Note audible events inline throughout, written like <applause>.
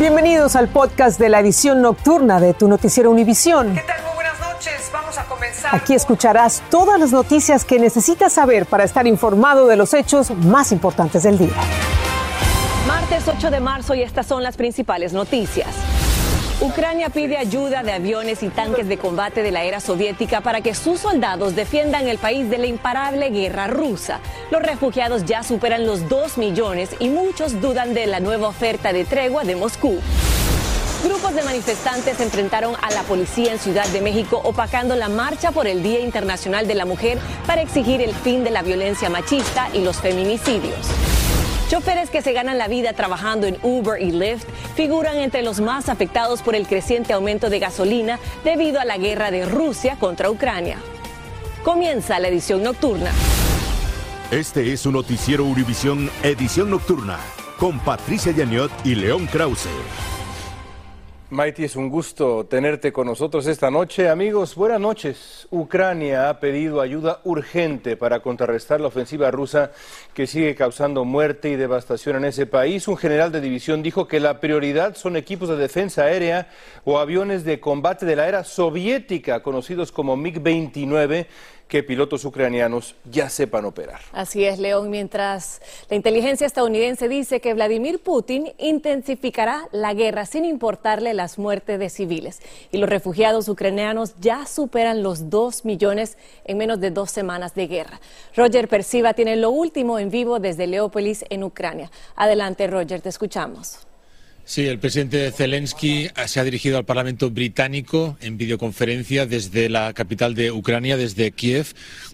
Bienvenidos al podcast de la edición nocturna de tu noticiero Univisión. ¿Qué tal? Muy buenas noches. Vamos a comenzar. Aquí escucharás todas las noticias que necesitas saber para estar informado de los hechos más importantes del día. Martes 8 de marzo y estas son las principales noticias. Ucrania pide ayuda de aviones y tanques de combate de la era soviética para que sus soldados defiendan el país de la imparable guerra rusa. Los refugiados ya superan los 2 millones y muchos dudan de la nueva oferta de tregua de Moscú. Grupos de manifestantes se enfrentaron a la policía en Ciudad de México opacando la marcha por el Día Internacional de la Mujer para exigir el fin de la violencia machista y los feminicidios. Choferes que se ganan la vida trabajando en Uber y Lyft figuran entre los más afectados por el creciente aumento de gasolina debido a la guerra de Rusia contra Ucrania. Comienza la edición nocturna. Este es un noticiero Univisión Edición Nocturna con Patricia Yaniot y León Krause. Maiti, es un gusto tenerte con nosotros esta noche. Amigos, buenas noches. Ucrania ha pedido ayuda urgente para contrarrestar la ofensiva rusa que sigue causando muerte y devastación en ese país. Un general de división dijo que la prioridad son equipos de defensa aérea o aviones de combate de la era soviética, conocidos como MiG-29 que pilotos ucranianos ya sepan operar. Así es, León, mientras la inteligencia estadounidense dice que Vladimir Putin intensificará la guerra sin importarle las muertes de civiles. Y los refugiados ucranianos ya superan los dos millones en menos de dos semanas de guerra. Roger Persiva tiene lo último en vivo desde Leópolis, en Ucrania. Adelante, Roger, te escuchamos. Sí, el presidente Zelensky se ha dirigido al Parlamento británico en videoconferencia desde la capital de Ucrania, desde Kiev,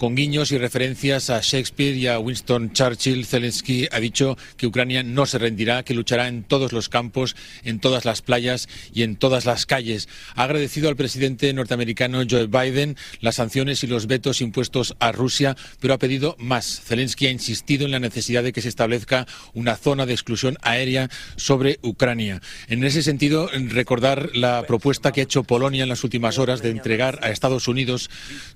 con guiños y referencias a Shakespeare y a Winston Churchill. Zelensky ha dicho que Ucrania no se rendirá, que luchará en todos los campos, en todas las playas y en todas las calles. Ha agradecido al presidente norteamericano Joe Biden las sanciones y los vetos impuestos a Rusia, pero ha pedido más. Zelensky ha insistido en la necesidad de que se establezca una zona de exclusión aérea sobre Ucrania. En ese sentido, recordar la propuesta que ha hecho Polonia en las últimas horas de entregar a Estados Unidos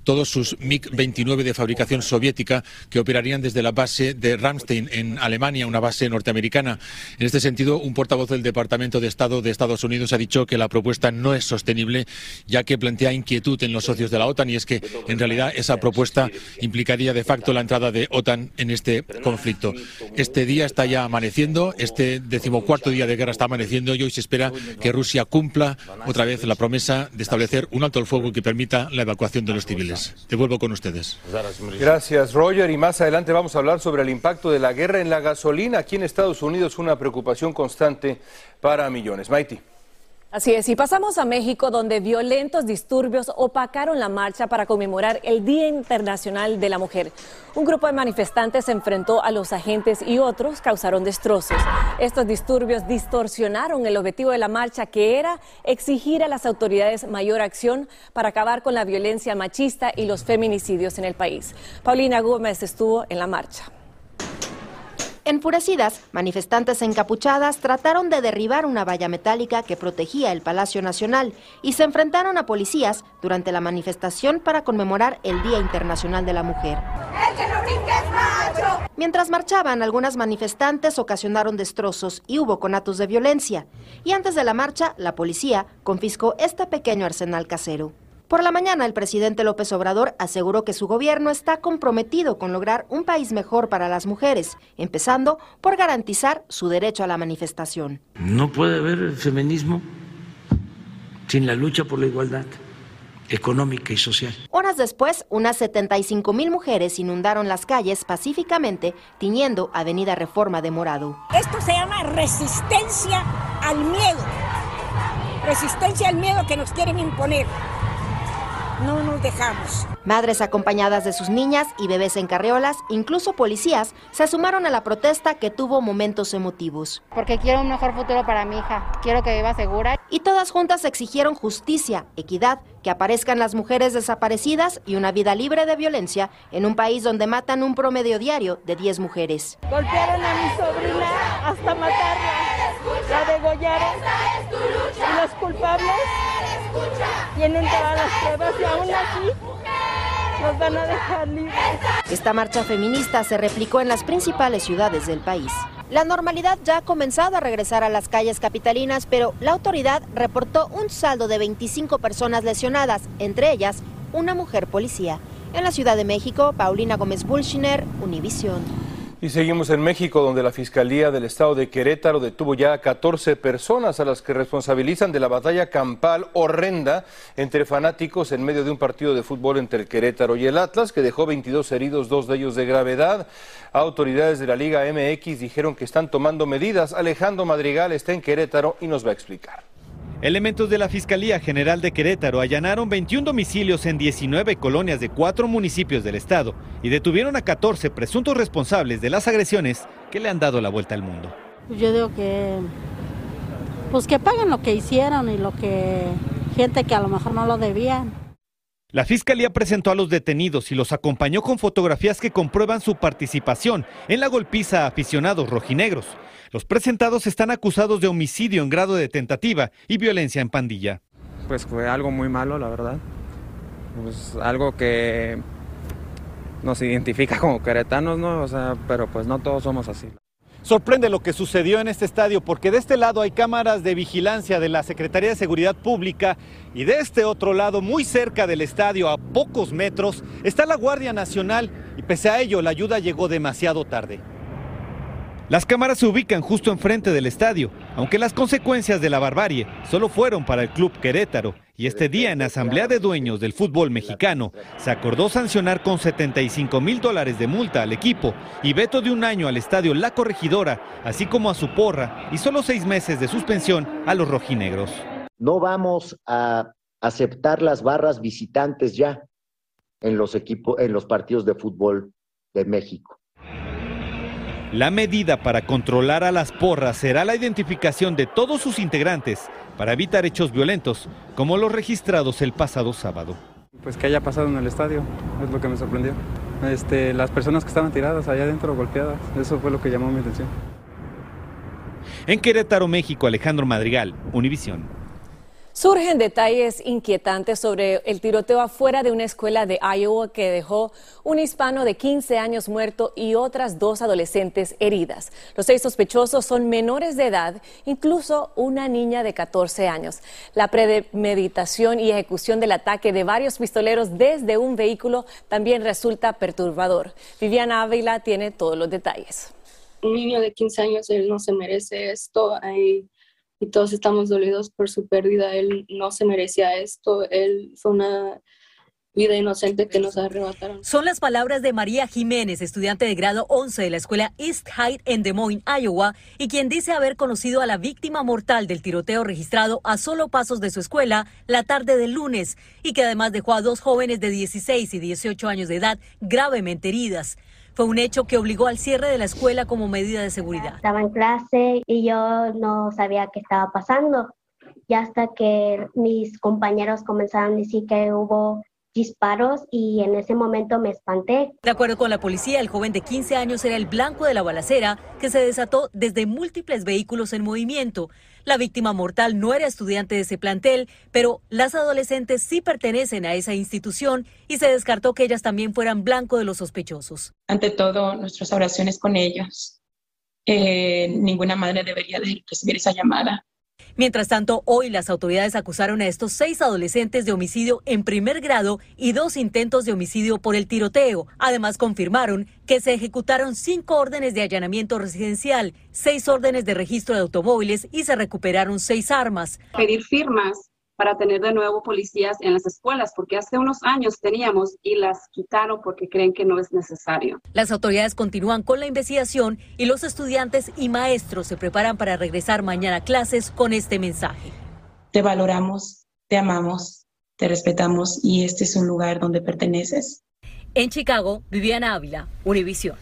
todos sus MiG-29 de fabricación soviética que operarían desde la base de Ramstein en Alemania, una base norteamericana. En este sentido, un portavoz del Departamento de Estado de Estados Unidos ha dicho que la propuesta no es sostenible, ya que plantea inquietud en los socios de la OTAN y es que, en realidad, esa propuesta implicaría de facto la entrada de OTAN en este conflicto. Este día está ya amaneciendo, este decimocuarto día de guerra está amaneciendo y hoy se espera que Rusia cumpla otra vez la promesa de establecer un alto el fuego que permita la evacuación de los civiles. Devuelvo con ustedes. Gracias, Roger. Y más adelante vamos a hablar sobre el impacto de la guerra en la gasolina aquí en Estados Unidos, una preocupación constante para millones. Maiti. Así es, y pasamos a México, donde violentos disturbios opacaron la marcha para conmemorar el Día Internacional de la Mujer. Un grupo de manifestantes se enfrentó a los agentes y otros causaron destrozos. Estos disturbios distorsionaron el objetivo de la marcha, que era exigir a las autoridades mayor acción para acabar con la violencia machista y los feminicidios en el país. Paulina Gómez estuvo en la marcha. Enfurecidas, manifestantes encapuchadas trataron de derribar una valla metálica que protegía el Palacio Nacional y se enfrentaron a policías durante la manifestación para conmemorar el Día Internacional de la Mujer. Mientras marchaban, algunas manifestantes ocasionaron destrozos y hubo conatos de violencia. Y antes de la marcha, la policía confiscó este pequeño arsenal casero. Por la mañana, el presidente López Obrador aseguró que su gobierno está comprometido con lograr un país mejor para las mujeres, empezando por garantizar su derecho a la manifestación. No puede haber feminismo sin la lucha por la igualdad económica y social. Horas después, unas 75 mil mujeres inundaron las calles pacíficamente, tiñendo Avenida Reforma de morado. Esto se llama resistencia al miedo, resistencia al miedo que nos quieren imponer no nos dejamos. Madres acompañadas de sus niñas y bebés en carreolas, incluso policías, se sumaron a la protesta que tuvo momentos emotivos. Porque quiero un mejor futuro para mi hija, quiero que viva segura. Y todas juntas exigieron justicia, equidad, que aparezcan las mujeres desaparecidas y una vida libre de violencia en un país donde matan un promedio diario de 10 mujeres. Golpearon a mi sobrina hasta matarla, la degollaron y los culpables tienen todas las pruebas y aún así nos van a dejar libres. Esta marcha feminista se replicó en las principales ciudades del país. La normalidad ya ha comenzado a regresar a las calles capitalinas, pero la autoridad reportó un saldo de 25 personas lesionadas, entre ellas una mujer policía. En la Ciudad de México, Paulina Gómez Bulshiner, Univisión. Y seguimos en México, donde la Fiscalía del Estado de Querétaro detuvo ya a 14 personas a las que responsabilizan de la batalla campal horrenda entre fanáticos en medio de un partido de fútbol entre el Querétaro y el Atlas, que dejó 22 heridos, dos de ellos de gravedad. Autoridades de la Liga MX dijeron que están tomando medidas. Alejandro Madrigal está en Querétaro y nos va a explicar. Elementos de la Fiscalía General de Querétaro allanaron 21 domicilios en 19 colonias de cuatro municipios del estado y detuvieron a 14 presuntos responsables de las agresiones que le han dado la vuelta al mundo. Yo digo que pues que paguen lo que hicieron y lo que gente que a lo mejor no lo debían. La fiscalía presentó a los detenidos y los acompañó con fotografías que comprueban su participación en la golpiza a aficionados rojinegros. Los presentados están acusados de homicidio en grado de tentativa y violencia en pandilla. Pues fue algo muy malo, la verdad. Pues algo que nos identifica como queretanos, ¿no? O sea, pero pues no todos somos así. Sorprende lo que sucedió en este estadio porque de este lado hay cámaras de vigilancia de la Secretaría de Seguridad Pública y de este otro lado, muy cerca del estadio, a pocos metros, está la Guardia Nacional y pese a ello la ayuda llegó demasiado tarde. Las cámaras se ubican justo enfrente del estadio, aunque las consecuencias de la barbarie solo fueron para el club Querétaro. Y este día en Asamblea de Dueños del Fútbol Mexicano se acordó sancionar con 75 mil dólares de multa al equipo y veto de un año al estadio La Corregidora, así como a su porra y solo seis meses de suspensión a los rojinegros. No vamos a aceptar las barras visitantes ya en los equipos, en los partidos de fútbol de México. La medida para controlar a las porras será la identificación de todos sus integrantes para evitar hechos violentos, como los registrados el pasado sábado. Pues que haya pasado en el estadio, es lo que me sorprendió. Este, las personas que estaban tiradas allá adentro golpeadas, eso fue lo que llamó mi atención. En Querétaro, México, Alejandro Madrigal, Univisión. Surgen detalles inquietantes sobre el tiroteo afuera de una escuela de Iowa que dejó un hispano de 15 años muerto y otras dos adolescentes heridas. Los seis sospechosos son menores de edad, incluso una niña de 14 años. La premeditación y ejecución del ataque de varios pistoleros desde un vehículo también resulta perturbador. Viviana Ávila tiene todos los detalles. Un niño de 15 años, él no se merece esto y todos estamos dolidos por su pérdida. Él no se merecía esto. Él fue una vida inocente que nos arrebataron. Son las palabras de María Jiménez, estudiante de grado 11 de la escuela East Hyde en Des Moines, Iowa, y quien dice haber conocido a la víctima mortal del tiroteo registrado a solo pasos de su escuela la tarde del lunes y que además dejó a dos jóvenes de 16 y 18 años de edad gravemente heridas. Fue un hecho que obligó al cierre de la escuela como medida de seguridad. Estaba en clase y yo no sabía qué estaba pasando. Y hasta que mis compañeros comenzaron a decir que hubo disparos y en ese momento me espanté. De acuerdo con la policía, el joven de 15 años era el blanco de la balacera que se desató desde múltiples vehículos en movimiento. La víctima mortal no era estudiante de ese plantel, pero las adolescentes sí pertenecen a esa institución y se descartó que ellas también fueran blanco de los sospechosos. Ante todo, nuestras oraciones con ellos. Eh, ninguna madre debería de recibir esa llamada. Mientras tanto, hoy las autoridades acusaron a estos seis adolescentes de homicidio en primer grado y dos intentos de homicidio por el tiroteo. Además, confirmaron que se ejecutaron cinco órdenes de allanamiento residencial, seis órdenes de registro de automóviles y se recuperaron seis armas. Pedir firmas para tener de nuevo policías en las escuelas, porque hace unos años teníamos y las quitaron porque creen que no es necesario. Las autoridades continúan con la investigación y los estudiantes y maestros se preparan para regresar mañana a clases con este mensaje. Te valoramos, te amamos, te respetamos y este es un lugar donde perteneces. En Chicago, Viviana Ávila, Univisión.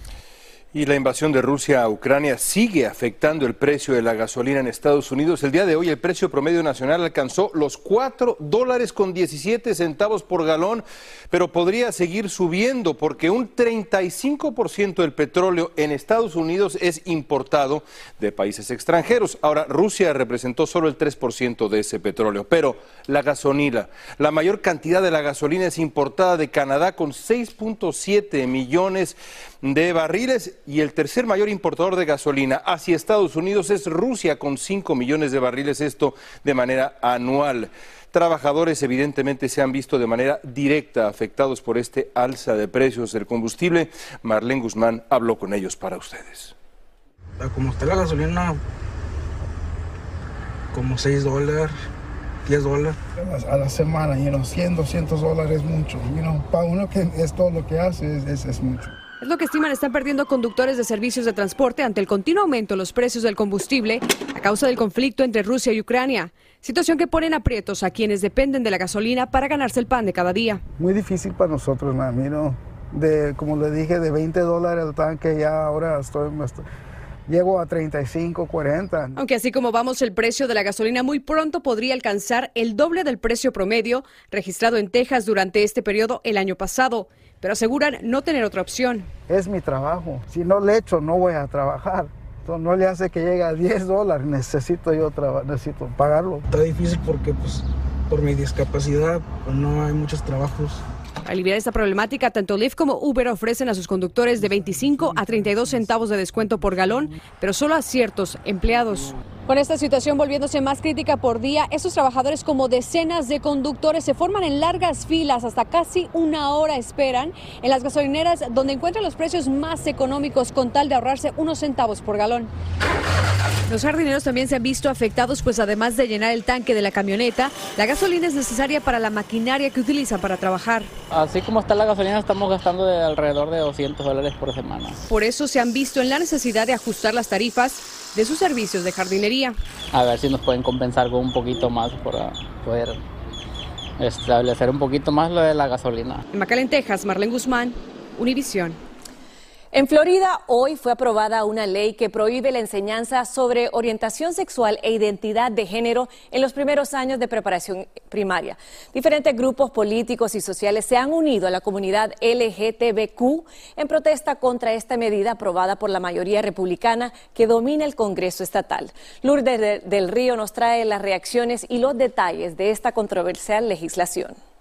Y la invasión de Rusia a Ucrania sigue afectando el precio de la gasolina en Estados Unidos. El día de hoy el precio promedio nacional alcanzó los 4 dólares con 17 centavos por galón, pero podría seguir subiendo porque un 35% del petróleo en Estados Unidos es importado de países extranjeros. Ahora, Rusia representó solo el 3% de ese petróleo, pero la gasolina, la mayor cantidad de la gasolina es importada de Canadá con 6.7 millones de barriles y el tercer mayor importador de gasolina hacia Estados Unidos es Rusia con 5 millones de barriles, esto de manera anual. Trabajadores evidentemente se han visto de manera directa afectados por este alza de precios del combustible. Marlene Guzmán habló con ellos para ustedes. Como está la gasolina, como 6 dólares, 10 dólares. A la semana, you know, 100, 200 dólares es mucho. You know, para uno que es todo lo que hace, es, es, es mucho. Es lo que estiman están perdiendo conductores de servicios de transporte ante el continuo aumento de los precios del combustible a causa del conflicto entre Rusia y Ucrania. Situación que pone en aprietos a quienes dependen de la gasolina para ganarse el pan de cada día. Muy difícil para nosotros, mami, ¿no? De, como le dije, de 20 dólares el tanque, ya ahora estoy, estoy llego a 35, 40. Aunque así como vamos, el precio de la gasolina muy pronto podría alcanzar el doble del precio promedio registrado en Texas durante este periodo el año pasado, pero aseguran no tener otra opción. Es mi trabajo. Si no le echo, no voy a trabajar. Entonces, no le hace que llegue a 10 dólares. Necesito yo necesito pagarlo. Está difícil porque pues por mi discapacidad pues, no hay muchos trabajos. Para aliviar esta problemática, tanto Lyft como Uber ofrecen a sus conductores de 25 a 32 centavos de descuento por galón, pero solo a ciertos empleados. Con esta situación volviéndose más crítica por día, estos trabajadores como decenas de conductores se forman en largas filas, hasta casi una hora esperan en las gasolineras donde encuentran los precios más económicos con tal de ahorrarse unos centavos por galón. Los jardineros también se han visto afectados, pues además de llenar el tanque de la camioneta, la gasolina es necesaria para la maquinaria que utilizan para trabajar. Así como está la gasolina, estamos gastando de alrededor de 200 dólares por semana. Por eso se han visto en la necesidad de ajustar las tarifas de sus servicios de jardinería. A ver si nos pueden compensar con un poquito más para poder establecer un poquito más lo de la gasolina. En McAllen, Texas, Marlene Guzmán, Univisión. En Florida, hoy fue aprobada una ley que prohíbe la enseñanza sobre orientación sexual e identidad de género en los primeros años de preparación primaria. Diferentes grupos políticos y sociales se han unido a la comunidad LGTBQ en protesta contra esta medida aprobada por la mayoría republicana que domina el Congreso estatal. Lourdes del Río nos trae las reacciones y los detalles de esta controversial legislación.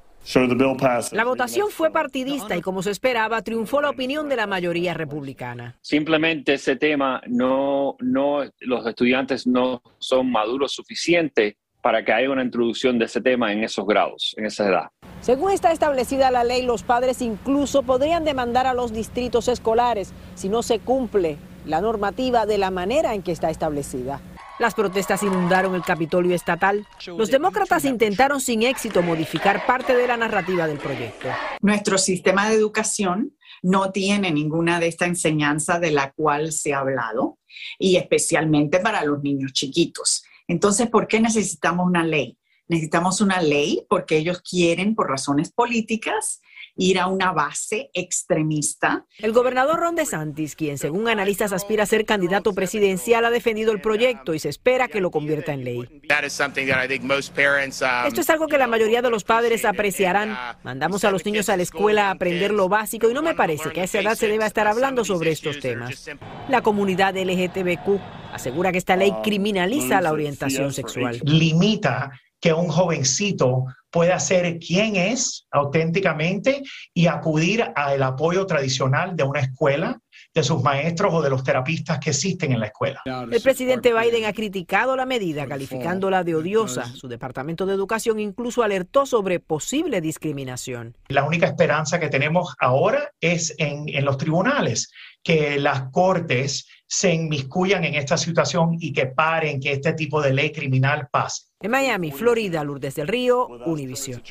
La votación fue partidista y como se esperaba triunfó la opinión de la mayoría republicana. Simplemente ese tema no, no, los estudiantes no son maduros suficiente para que haya una introducción de ese tema en esos grados, en esa edad. Según está establecida la ley, los padres incluso podrían demandar a los distritos escolares si no se cumple la normativa de la manera en que está establecida. Las protestas inundaron el Capitolio estatal. Los demócratas intentaron sin éxito modificar parte de la narrativa del proyecto. Nuestro sistema de educación no tiene ninguna de esta enseñanza de la cual se ha hablado, y especialmente para los niños chiquitos. Entonces, ¿por qué necesitamos una ley? Necesitamos una ley porque ellos quieren, por razones políticas, ir a una base extremista. El gobernador Ron DeSantis, quien según analistas aspira a ser candidato presidencial, ha defendido el proyecto y se espera que lo convierta en ley. Esto es algo que la mayoría de los padres apreciarán. Mandamos a los niños a la escuela a aprender lo básico y no me parece que a esa edad se deba estar hablando sobre estos temas. La comunidad LGTBQ asegura que esta ley criminaliza la orientación sexual. Limita que un jovencito pueda ser quien es auténticamente y acudir al apoyo tradicional de una escuela, de sus maestros o de los terapistas que existen en la escuela. El presidente Biden ha criticado la medida, calificándola de odiosa. Su Departamento de Educación incluso alertó sobre posible discriminación. La única esperanza que tenemos ahora es en, en los tribunales, que las cortes se inmiscuyan en esta situación y que paren que este tipo de ley criminal pase. En Miami, Florida, Lourdes del Río, Univision.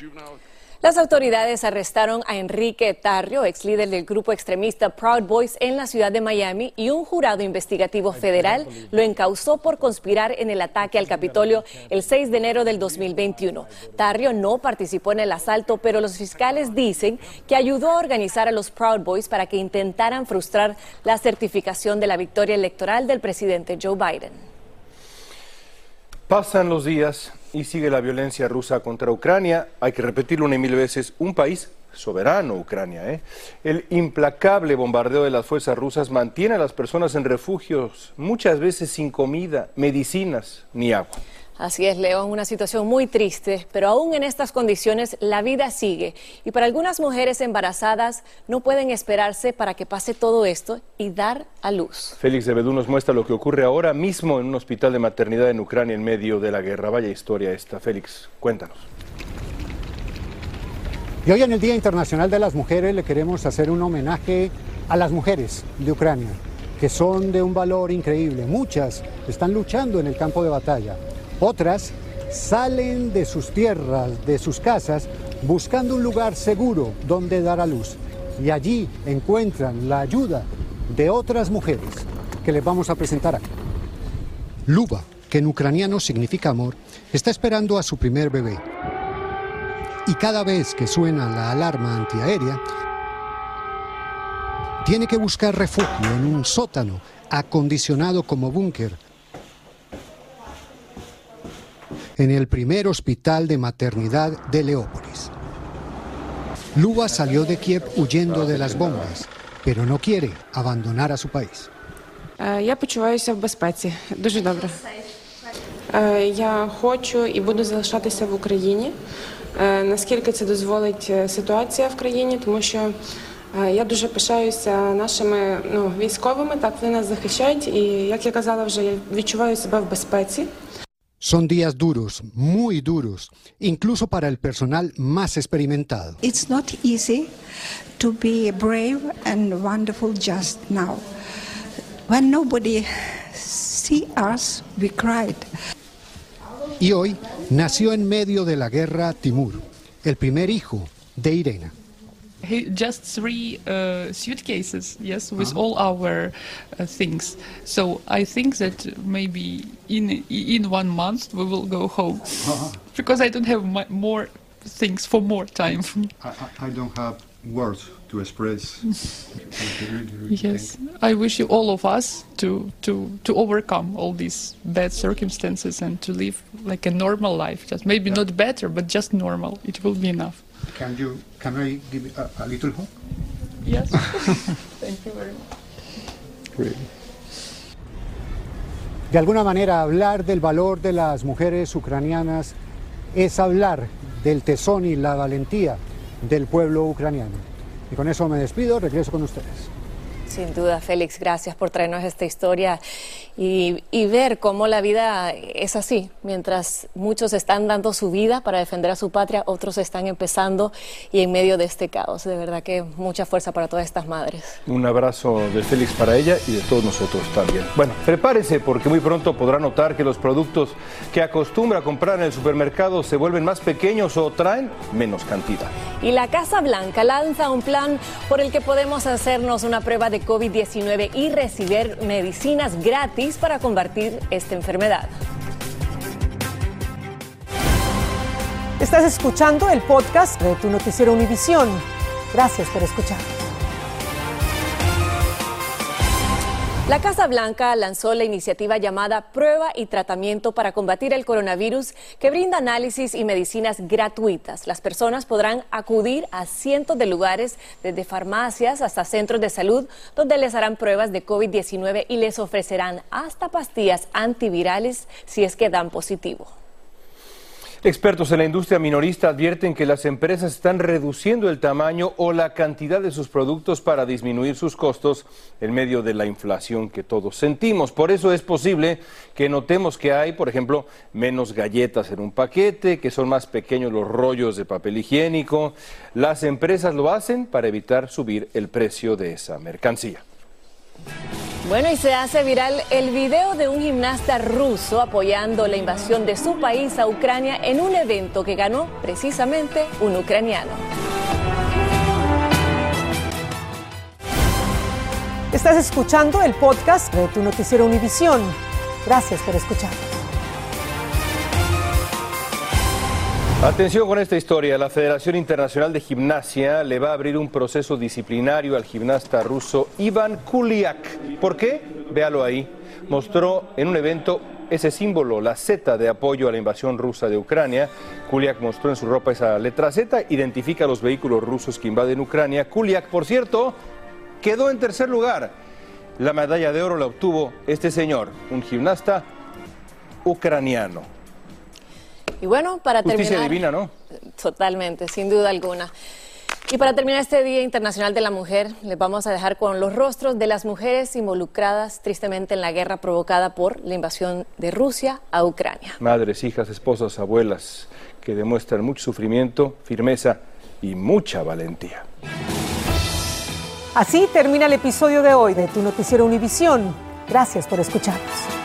Las autoridades arrestaron a Enrique Tarrio, ex líder del grupo extremista Proud Boys en la ciudad de Miami, y un jurado investigativo federal lo encausó por conspirar en el ataque al Capitolio el 6 de enero del 2021. Tarrio no participó en el asalto, pero los fiscales dicen que ayudó a organizar a los Proud Boys para que intentaran frustrar la certificación de la victoria electoral del presidente Joe Biden. Pasan los días y sigue la violencia rusa contra Ucrania. Hay que repetirlo una y mil veces, un país soberano, Ucrania. ¿eh? El implacable bombardeo de las fuerzas rusas mantiene a las personas en refugios, muchas veces sin comida, medicinas ni agua. Así es, León, una situación muy triste, pero aún en estas condiciones la vida sigue. Y para algunas mujeres embarazadas no pueden esperarse para que pase todo esto y dar a luz. Félix de Bedú nos muestra lo que ocurre ahora mismo en un hospital de maternidad en Ucrania en medio de la guerra. Vaya historia esta. Félix, cuéntanos. Y hoy en el Día Internacional de las Mujeres le queremos hacer un homenaje a las mujeres de Ucrania, que son de un valor increíble. Muchas están luchando en el campo de batalla. Otras salen de sus tierras, de sus casas, buscando un lugar seguro donde dar a luz. Y allí encuentran la ayuda de otras mujeres que les vamos a presentar aquí. Luba, que en ucraniano significa amor, está esperando a su primer bebé. Y cada vez que suena la alarma antiaérea, tiene que buscar refugio en un sótano acondicionado como búnker en el primer hospital de maternidad de Leópolis. Luba salió de Kiev huyendo de las bombas, pero no quiere abandonar a su país. Я почуваюся в безпеці, дуже добре. Я хочу і буду залишатися в Україні, наскільки це дозволить ситуація в країні, тому що я дуже пишаюся нашими ну, військовими, так вони нас захищають, і як я казала вже, я відчуваю себе в безпеці. Son días duros, muy duros, incluso para el personal más experimentado. It's not easy to be brave and wonderful just now. When nobody see us, we cried. Y hoy nació en medio de la guerra Timur, el primer hijo de Irena. He, just three uh, suitcases, yes, with all our uh, things. So I think that maybe in in one month we will go home, because I don't have my, more things for more time. I, I- I don't have words to express. <laughs> Yes, I wish you all of us to to to overcome all these bad circumstances and to live like a normal life. Just maybe not better, but just normal. It will be enough. Can you? Can I give a, a little hope? Yes. <laughs> Thank you very much. De alguna manera, hablar del valor de las mujeres ucranianas es hablar del tesón y la valentía del pueblo ucraniano. Y con eso me despido, regreso con ustedes. Sin duda, Félix, gracias por traernos esta historia y, y ver cómo la vida es así. Mientras muchos están dando su vida para defender a su patria, otros están empezando y en medio de este caos. De verdad que mucha fuerza para todas estas madres. Un abrazo de Félix para ella y de todos nosotros también. Bueno, prepárese porque muy pronto podrá notar que los productos que acostumbra a comprar en el supermercado se vuelven más pequeños o traen menos cantidad. Y la Casa Blanca lanza un plan por el que podemos hacernos una prueba de COVID-19 y recibir medicinas gratis para combatir esta enfermedad. Estás escuchando el podcast de tu noticiero Univisión. Gracias por escuchar. La Casa Blanca lanzó la iniciativa llamada Prueba y Tratamiento para combatir el coronavirus, que brinda análisis y medicinas gratuitas. Las personas podrán acudir a cientos de lugares, desde farmacias hasta centros de salud, donde les harán pruebas de COVID-19 y les ofrecerán hasta pastillas antivirales si es que dan positivo. Expertos en la industria minorista advierten que las empresas están reduciendo el tamaño o la cantidad de sus productos para disminuir sus costos en medio de la inflación que todos sentimos. Por eso es posible que notemos que hay, por ejemplo, menos galletas en un paquete, que son más pequeños los rollos de papel higiénico. Las empresas lo hacen para evitar subir el precio de esa mercancía. Bueno, y se hace viral el video de un gimnasta ruso apoyando la invasión de su país a Ucrania en un evento que ganó precisamente un ucraniano. Estás escuchando el podcast de tu noticiero Univisión. Gracias por escuchar. Atención con esta historia. La Federación Internacional de Gimnasia le va a abrir un proceso disciplinario al gimnasta ruso Ivan Kuliak. ¿Por qué? Véalo ahí. Mostró en un evento ese símbolo, la Z de apoyo a la invasión rusa de Ucrania. Kuliak mostró en su ropa esa letra Z, identifica a los vehículos rusos que invaden Ucrania. Kuliak, por cierto, quedó en tercer lugar. La medalla de oro la obtuvo este señor, un gimnasta ucraniano. Y bueno, para Justicia terminar... divina, ¿no? Totalmente, sin duda alguna. Y para terminar este Día Internacional de la Mujer, les vamos a dejar con los rostros de las mujeres involucradas tristemente en la guerra provocada por la invasión de Rusia a Ucrania. Madres, hijas, esposas, abuelas, que demuestran mucho sufrimiento, firmeza y mucha valentía. Así termina el episodio de hoy de Tu Noticiero Univisión. Gracias por escucharnos.